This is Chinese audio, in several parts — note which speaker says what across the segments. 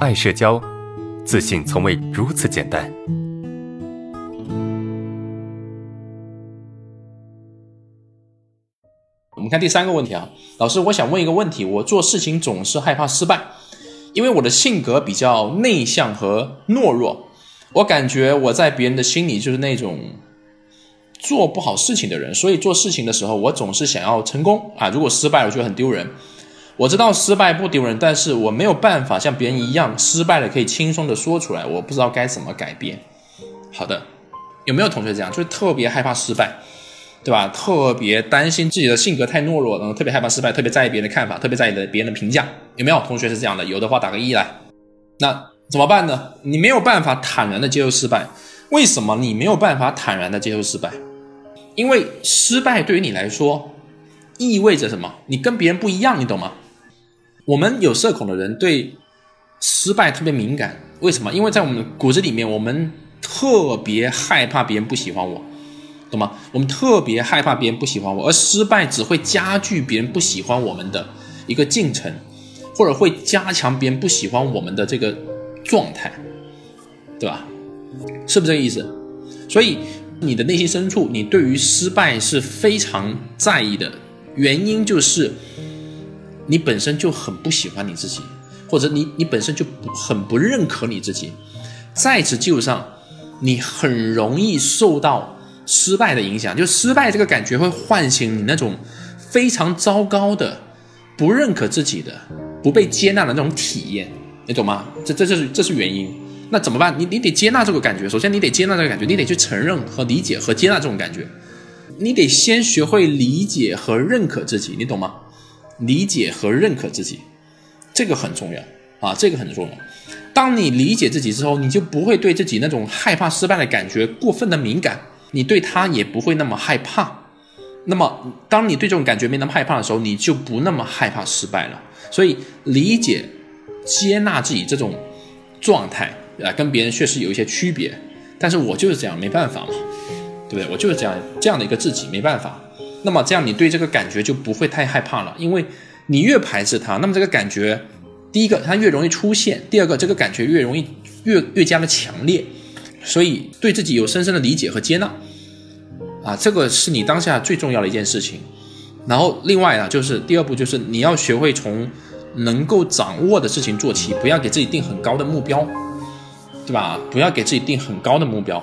Speaker 1: 爱社交，自信从未如此简单。
Speaker 2: 我们看第三个问题啊，老师，我想问一个问题：我做事情总是害怕失败，因为我的性格比较内向和懦弱，我感觉我在别人的心里就是那种做不好事情的人，所以做事情的时候我总是想要成功啊，如果失败了，我觉得很丢人。我知道失败不丢人，但是我没有办法像别人一样失败了可以轻松的说出来，我不知道该怎么改变。好的，有没有同学这样，就是特别害怕失败？对吧？特别担心自己的性格太懦弱，然后特别害怕失败，特别在意别人的看法，特别在意的别人的评价，有没有同学是这样的？有的话打个一来。那怎么办呢？你没有办法坦然的接受失败，为什么你没有办法坦然的接受失败？因为失败对于你来说意味着什么？你跟别人不一样，你懂吗？我们有社恐的人对失败特别敏感，为什么？因为在我们骨子里面，我们特别害怕别人不喜欢我。懂吗？我们特别害怕别人不喜欢我，而失败只会加剧别人不喜欢我们的一个进程，或者会加强别人不喜欢我们的这个状态，对吧？是不是这个意思？所以你的内心深处，你对于失败是非常在意的，原因就是你本身就很不喜欢你自己，或者你你本身就不很不认可你自己，在此基础上，你很容易受到。失败的影响，就失败这个感觉会唤醒你那种非常糟糕的、不认可自己的、不被接纳的那种体验，你懂吗？这这这是这是原因。那怎么办？你你得接纳这个感觉。首先，你得接纳这个感觉，你得去承认和理解和接纳这种感觉。你得先学会理解和认可自己，你懂吗？理解和认可自己，这个很重要啊，这个很重要。当你理解自己之后，你就不会对自己那种害怕失败的感觉过分的敏感。你对他也不会那么害怕，那么当你对这种感觉没那么害怕的时候，你就不那么害怕失败了。所以理解、接纳自己这种状态啊，跟别人确实有一些区别。但是我就是这样，没办法嘛，对不对？我就是这样这样的一个自己，没办法。那么这样你对这个感觉就不会太害怕了，因为你越排斥它，那么这个感觉，第一个它越容易出现，第二个这个感觉越容易越越加的强烈。所以，对自己有深深的理解和接纳，啊，这个是你当下最重要的一件事情。然后，另外啊，就是第二步，就是你要学会从能够掌握的事情做起，不要给自己定很高的目标，对吧？不要给自己定很高的目标。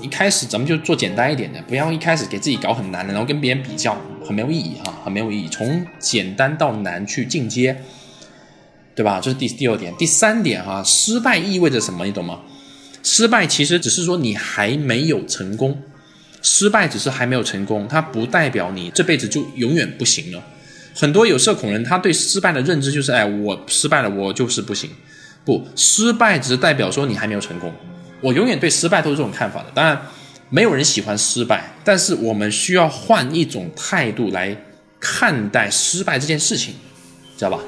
Speaker 2: 一开始咱们就做简单一点的，不要一开始给自己搞很难的，然后跟别人比较，很没有意义啊，很没有意义。从简单到难去进阶，对吧？这是第第二点。第三点哈，失败意味着什么？你懂吗？失败其实只是说你还没有成功，失败只是还没有成功，它不代表你这辈子就永远不行了。很多有社恐人，他对失败的认知就是：哎，我失败了，我就是不行。不，失败只是代表说你还没有成功。我永远对失败都是这种看法的。当然，没有人喜欢失败，但是我们需要换一种态度来看待失败这件事情，知道吧？